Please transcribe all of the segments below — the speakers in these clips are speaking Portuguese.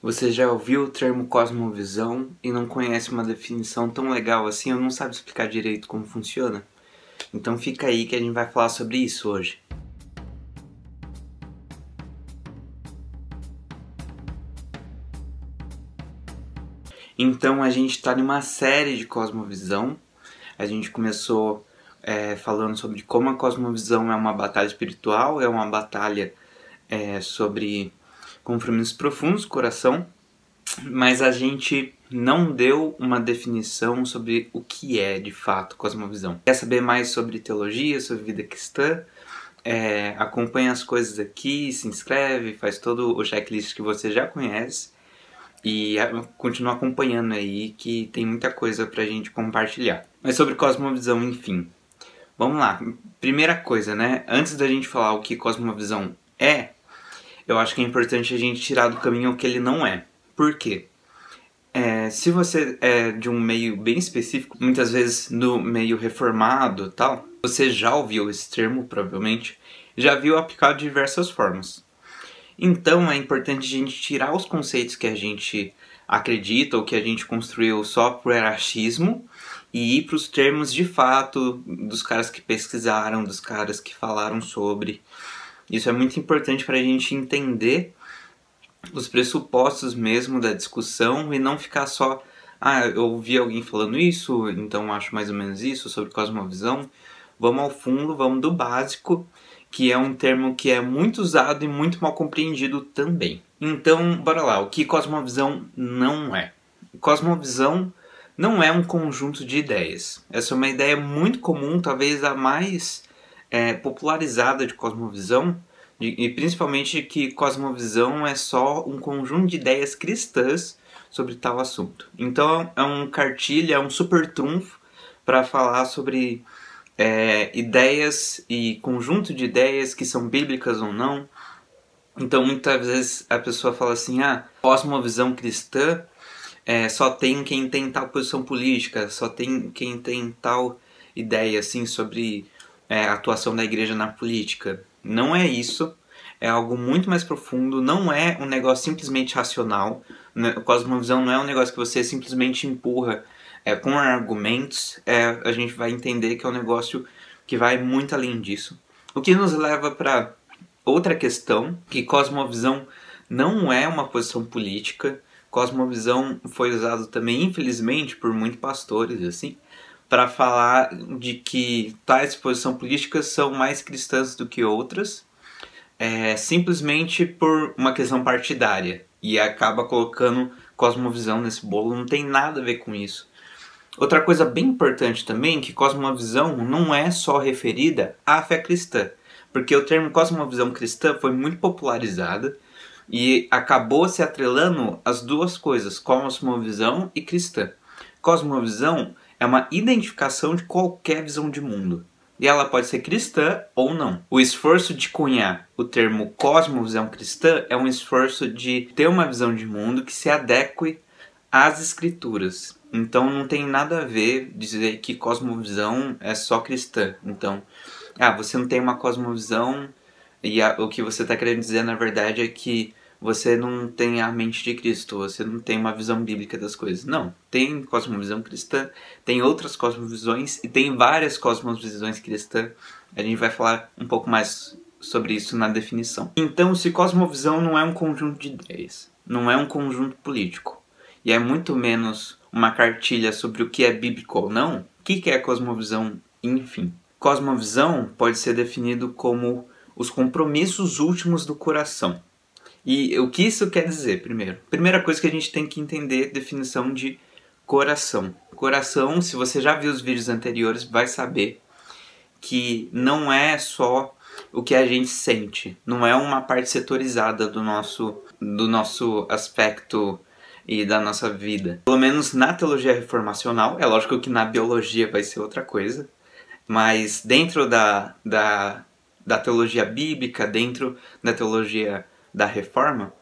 Você já ouviu o termo cosmovisão e não conhece uma definição tão legal assim ou não sabe explicar direito como funciona? Então fica aí que a gente vai falar sobre isso hoje. Então a gente está numa série de cosmovisão. A gente começou é, falando sobre como a cosmovisão é uma batalha espiritual, é uma batalha é, sobre compromissos profundos, coração, mas a gente não deu uma definição sobre o que é de fato cosmovisão. Quer saber mais sobre teologia, sobre vida cristã? É, acompanha as coisas aqui, se inscreve, faz todo o checklist que você já conhece e continua acompanhando aí que tem muita coisa pra gente compartilhar. Mas sobre cosmovisão, enfim. Vamos lá. Primeira coisa, né? Antes da gente falar o que cosmovisão é, eu acho que é importante a gente tirar do caminho o que ele não é. Por quê? É, se você é de um meio bem específico, muitas vezes no meio reformado tal, você já ouviu esse termo, provavelmente, já viu aplicado de diversas formas. Então é importante a gente tirar os conceitos que a gente acredita ou que a gente construiu só por erachismo e ir para os termos de fato dos caras que pesquisaram, dos caras que falaram sobre. Isso é muito importante para a gente entender os pressupostos mesmo da discussão e não ficar só, ah, eu ouvi alguém falando isso, então acho mais ou menos isso sobre cosmovisão. Vamos ao fundo, vamos do básico, que é um termo que é muito usado e muito mal compreendido também. Então, bora lá, o que cosmovisão não é? Cosmovisão não é um conjunto de ideias. Essa é uma ideia muito comum, talvez a mais é, popularizada de cosmovisão, e principalmente que cosmovisão é só um conjunto de ideias cristãs sobre tal assunto. Então é um cartilha, é um super trunfo para falar sobre é, ideias e conjunto de ideias que são bíblicas ou não. Então muitas vezes a pessoa fala assim, ah, cosmovisão cristã é, só tem quem tem tal posição política, só tem quem tem tal ideia assim sobre é, a atuação da igreja na política. Não é isso. É algo muito mais profundo. Não é um negócio simplesmente racional. Né, cosmovisão não é um negócio que você simplesmente empurra é, com argumentos. É, a gente vai entender que é um negócio que vai muito além disso. O que nos leva para outra questão, que cosmovisão não é uma posição política. Cosmovisão foi usado também, infelizmente, por muitos pastores, assim, para falar de que tais posições políticas são mais cristãs do que outras, é, simplesmente por uma questão partidária e acaba colocando cosmovisão nesse bolo, não tem nada a ver com isso. Outra coisa bem importante também que cosmovisão não é só referida à fé cristã, porque o termo cosmovisão cristã foi muito popularizada e acabou se atrelando as duas coisas, cosmovisão e cristã. Cosmovisão é uma identificação de qualquer visão de mundo. E ela pode ser cristã ou não. O esforço de cunhar o termo cosmovisão cristã é um esforço de ter uma visão de mundo que se adeque às escrituras. Então não tem nada a ver dizer que cosmovisão é só cristã. Então, ah, você não tem uma cosmovisão e a, o que você está querendo dizer na verdade é que você não tem a mente de Cristo, você não tem uma visão bíblica das coisas. Não, tem cosmovisão cristã, tem outras cosmovisões e tem várias cosmovisões cristãs. A gente vai falar um pouco mais sobre isso na definição. Então, se cosmovisão não é um conjunto de ideias, não é um conjunto político, e é muito menos uma cartilha sobre o que é bíblico ou não, o que é cosmovisão, enfim? Cosmovisão pode ser definido como os compromissos últimos do coração e o que isso quer dizer, primeiro? Primeira coisa que a gente tem que entender definição de coração. Coração, se você já viu os vídeos anteriores, vai saber que não é só o que a gente sente, não é uma parte setorizada do nosso do nosso aspecto e da nossa vida. Pelo menos na teologia reformacional, é lógico que na biologia vai ser outra coisa, mas dentro da, da, da teologia bíblica, dentro da teologia da reforma,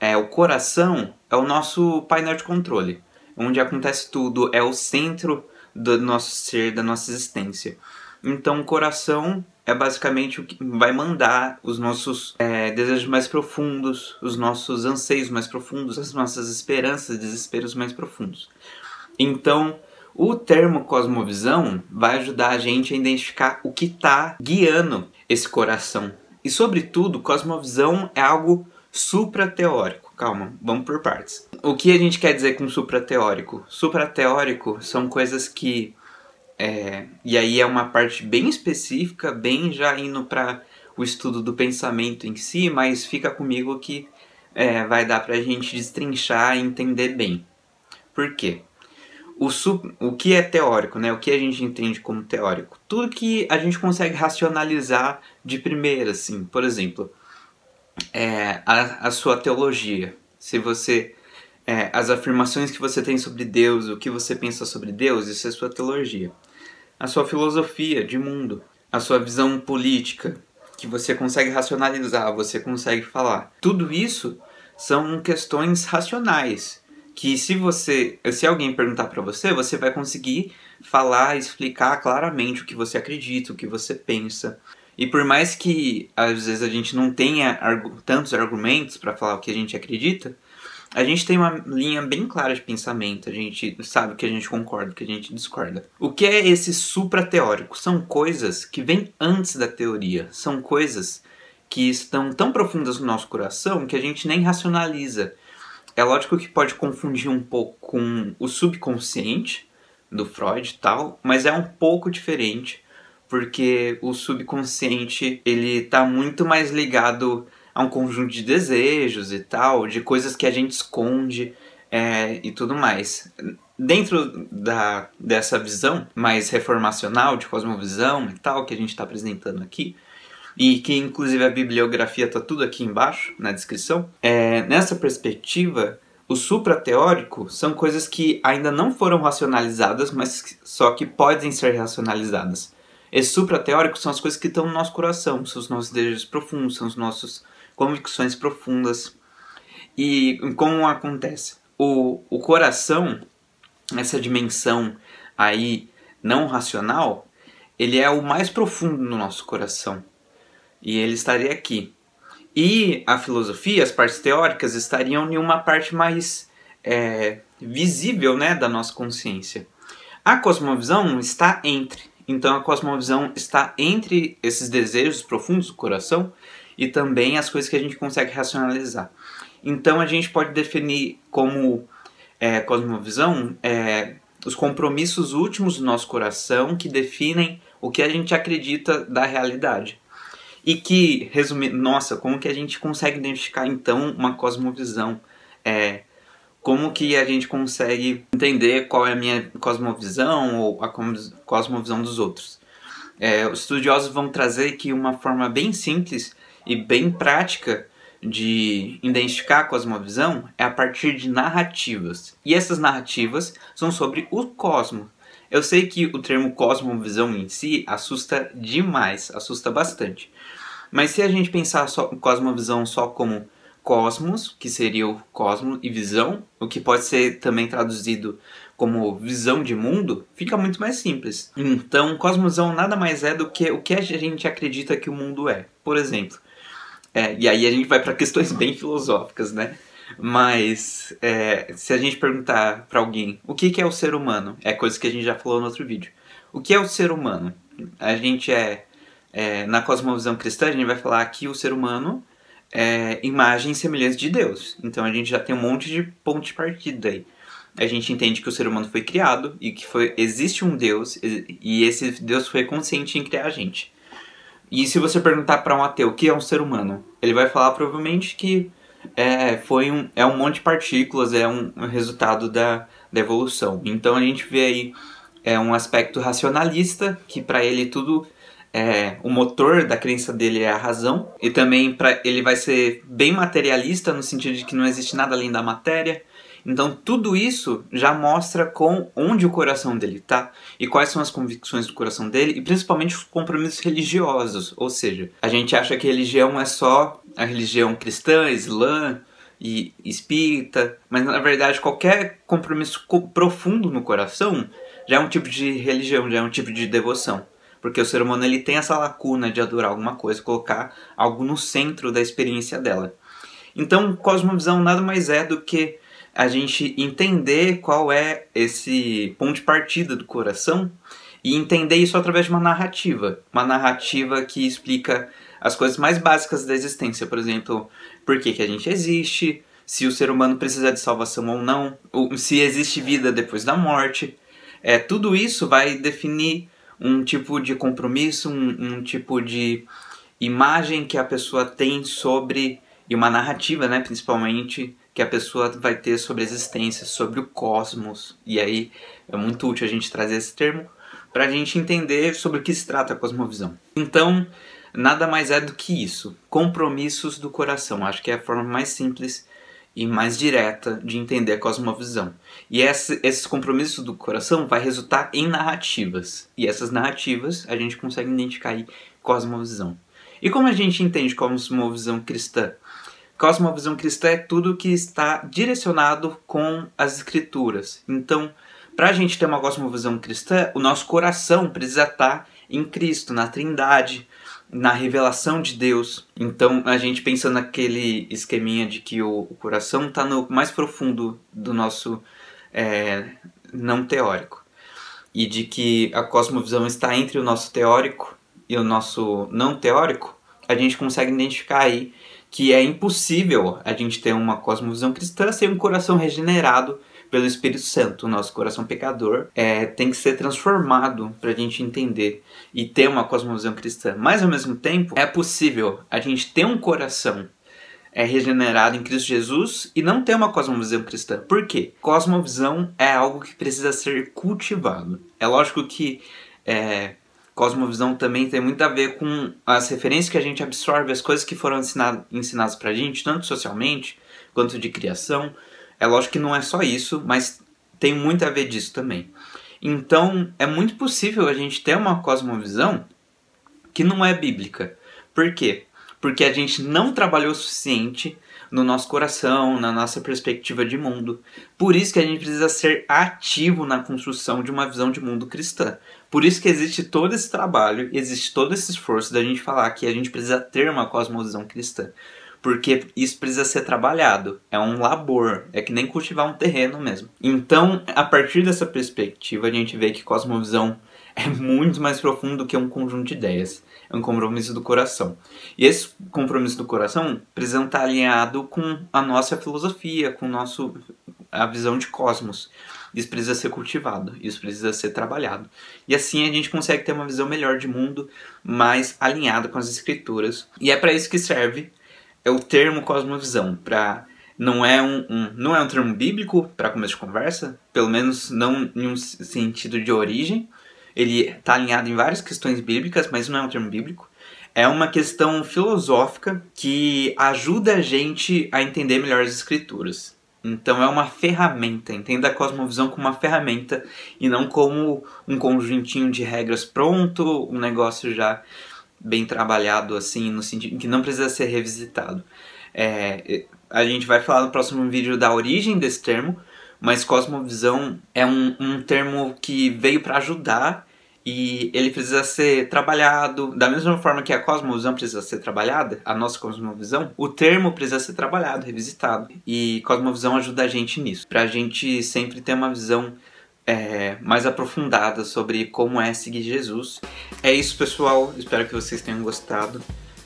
é o coração é o nosso painel de controle, onde acontece tudo, é o centro do nosso ser, da nossa existência. Então, o coração é basicamente o que vai mandar os nossos é, desejos mais profundos, os nossos anseios mais profundos, as nossas esperanças, desesperos mais profundos. Então, o termo cosmovisão vai ajudar a gente a identificar o que está guiando esse coração. E, sobretudo, cosmovisão é algo suprateórico. Calma, vamos por partes. O que a gente quer dizer com suprateórico? Suprateórico são coisas que. É, e aí é uma parte bem específica, bem já indo para o estudo do pensamento em si, mas fica comigo que é, vai dar para a gente destrinchar e entender bem. Por quê? O, sub, o que é teórico, né? O que a gente entende como teórico? Tudo que a gente consegue racionalizar de primeira, assim. Por exemplo, é, a, a sua teologia. Se você é, as afirmações que você tem sobre Deus, o que você pensa sobre Deus, isso é sua teologia. A sua filosofia de mundo, a sua visão política, que você consegue racionalizar, você consegue falar. Tudo isso são questões racionais que se você, se alguém perguntar para você, você vai conseguir falar, explicar claramente o que você acredita, o que você pensa. E por mais que às vezes a gente não tenha tantos argumentos para falar o que a gente acredita, a gente tem uma linha bem clara de pensamento, a gente sabe que a gente concorda, que a gente discorda. O que é esse suprateórico? São coisas que vêm antes da teoria, são coisas que estão tão profundas no nosso coração que a gente nem racionaliza. É lógico que pode confundir um pouco com o subconsciente do Freud e tal, mas é um pouco diferente porque o subconsciente ele tá muito mais ligado a um conjunto de desejos e tal, de coisas que a gente esconde é, e tudo mais. Dentro da, dessa visão mais reformacional, de cosmovisão e tal, que a gente está apresentando aqui, e que inclusive a bibliografia está tudo aqui embaixo na descrição, é, nessa perspectiva, o suprateórico são coisas que ainda não foram racionalizadas, mas só que podem ser racionalizadas. Esse suprateórico são as coisas que estão no nosso coração, são os nossos desejos profundos, são as nossas convicções profundas. E como acontece? O, o coração, essa dimensão aí não racional, ele é o mais profundo no nosso coração. E ele estaria aqui. E a filosofia, as partes teóricas, estariam em uma parte mais é, visível né, da nossa consciência. A cosmovisão está entre. Então a cosmovisão está entre esses desejos profundos do coração e também as coisas que a gente consegue racionalizar. Então a gente pode definir como é, cosmovisão é, os compromissos últimos do nosso coração que definem o que a gente acredita da realidade. E que, resumindo, nossa, como que a gente consegue identificar então uma cosmovisão? É, como que a gente consegue entender qual é a minha cosmovisão ou a cosmovisão dos outros. É, os estudiosos vão trazer que uma forma bem simples e bem prática de identificar a cosmovisão é a partir de narrativas. E essas narrativas são sobre o cosmos. Eu sei que o termo cosmovisão em si assusta demais, assusta bastante. Mas se a gente pensar só cosmovisão só como cosmos, que seria o cosmo, e visão, o que pode ser também traduzido como visão de mundo, fica muito mais simples. Então, cosmosão nada mais é do que o que a gente acredita que o mundo é. Por exemplo, é, e aí a gente vai para questões bem filosóficas, né? Mas é, se a gente perguntar para alguém o que, que é o ser humano, é coisa que a gente já falou no outro vídeo. O que é o ser humano? A gente é, é na cosmovisão cristã a gente vai falar que o ser humano é, imagem e semelhança de Deus. Então a gente já tem um monte de ponto de partida aí. A gente entende que o ser humano foi criado e que foi, existe um Deus e esse Deus foi consciente em criar a gente. E se você perguntar para um ateu o que é um ser humano, ele vai falar provavelmente que é, foi um, é um monte de partículas, é um, um resultado da, da evolução. Então a gente vê aí é um aspecto racionalista, que para ele tudo é, o motor da crença dele é a razão e também para ele vai ser bem materialista no sentido de que não existe nada além da matéria. Então tudo isso já mostra com onde o coração dele está e quais são as convicções do coração dele e principalmente os compromissos religiosos. Ou seja, a gente acha que religião é só a religião cristã, islã e espírita, mas na verdade qualquer compromisso profundo no coração já é um tipo de religião, já é um tipo de devoção. Porque o ser humano ele tem essa lacuna de adorar alguma coisa, colocar algo no centro da experiência dela. Então, cosmovisão nada mais é do que a gente entender qual é esse ponto de partida do coração e entender isso através de uma narrativa, uma narrativa que explica as coisas mais básicas da existência, por exemplo, por que, que a gente existe, se o ser humano precisa de salvação ou não, ou se existe vida depois da morte. É, tudo isso vai definir um tipo de compromisso, um, um tipo de imagem que a pessoa tem sobre, e uma narrativa, né, principalmente, que a pessoa vai ter sobre a existência, sobre o cosmos. E aí é muito útil a gente trazer esse termo para a gente entender sobre o que se trata a cosmovisão. Então, nada mais é do que isso: compromissos do coração. Acho que é a forma mais simples e mais direta de entender a cosmovisão. E esse, esses compromissos do coração vai resultar em narrativas. E essas narrativas a gente consegue identificar aí cosmovisão. E como a gente entende cosmovisão cristã? Cosmovisão cristã é tudo que está direcionado com as escrituras. Então, para a gente ter uma cosmovisão cristã, o nosso coração precisa estar em Cristo, na Trindade, na revelação de Deus. Então, a gente pensa naquele esqueminha de que o, coração está no mais profundo do nosso é, não teórico. E de que a cosmovisão está entre o nosso teórico e o nosso não teórico, a gente consegue identificar aí que é impossível a gente ter uma cosmovisão cristã sem um coração regenerado pelo Espírito Santo. Nosso coração pecador é, tem que ser transformado para a gente entender e ter uma cosmovisão cristã. Mas ao mesmo tempo, é possível a gente ter um coração é regenerado em Cristo Jesus e não ter uma cosmovisão cristã. Por quê? Cosmovisão é algo que precisa ser cultivado. É lógico que é, cosmovisão também tem muito a ver com as referências que a gente absorve, as coisas que foram ensinado, ensinadas pra gente, tanto socialmente quanto de criação. É lógico que não é só isso, mas tem muito a ver disso também. Então, é muito possível a gente ter uma cosmovisão que não é bíblica. Por quê? Porque a gente não trabalhou o suficiente no nosso coração, na nossa perspectiva de mundo. Por isso que a gente precisa ser ativo na construção de uma visão de mundo cristã. Por isso que existe todo esse trabalho, existe todo esse esforço da gente falar que a gente precisa ter uma cosmovisão cristã porque isso precisa ser trabalhado. É um labor, é que nem cultivar um terreno mesmo. Então, a partir dessa perspectiva, a gente vê que cosmovisão é muito mais profundo do que um conjunto de ideias. É um compromisso do coração. E esse compromisso do coração precisa estar alinhado com a nossa filosofia, com nosso, a visão de cosmos. Isso precisa ser cultivado, isso precisa ser trabalhado. E assim a gente consegue ter uma visão melhor de mundo, mais alinhada com as escrituras. E é para isso que serve é o termo cosmovisão, para não é um, um, não é um termo bíblico para começo de conversa, pelo menos não em um sentido de origem. Ele está alinhado em várias questões bíblicas, mas não é um termo bíblico. É uma questão filosófica que ajuda a gente a entender melhor as escrituras. Então é uma ferramenta, entenda a cosmovisão como uma ferramenta e não como um conjuntinho de regras pronto, um negócio já bem trabalhado, assim, no sentido que não precisa ser revisitado. É, a gente vai falar no próximo vídeo da origem desse termo, mas cosmovisão é um, um termo que veio para ajudar e ele precisa ser trabalhado da mesma forma que a cosmovisão precisa ser trabalhada, a nossa cosmovisão, o termo precisa ser trabalhado, revisitado. E cosmovisão ajuda a gente nisso, para a gente sempre ter uma visão é, mais aprofundada sobre como é seguir Jesus. É isso, pessoal. Espero que vocês tenham gostado.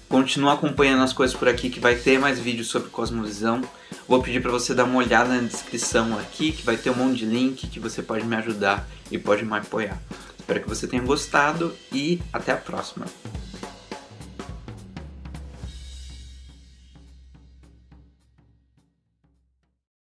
Continua acompanhando as coisas por aqui que vai ter mais vídeos sobre cosmovisão. Vou pedir para você dar uma olhada na descrição aqui, que vai ter um monte de link que você pode me ajudar e pode me apoiar. Espero que você tenha gostado e até a próxima.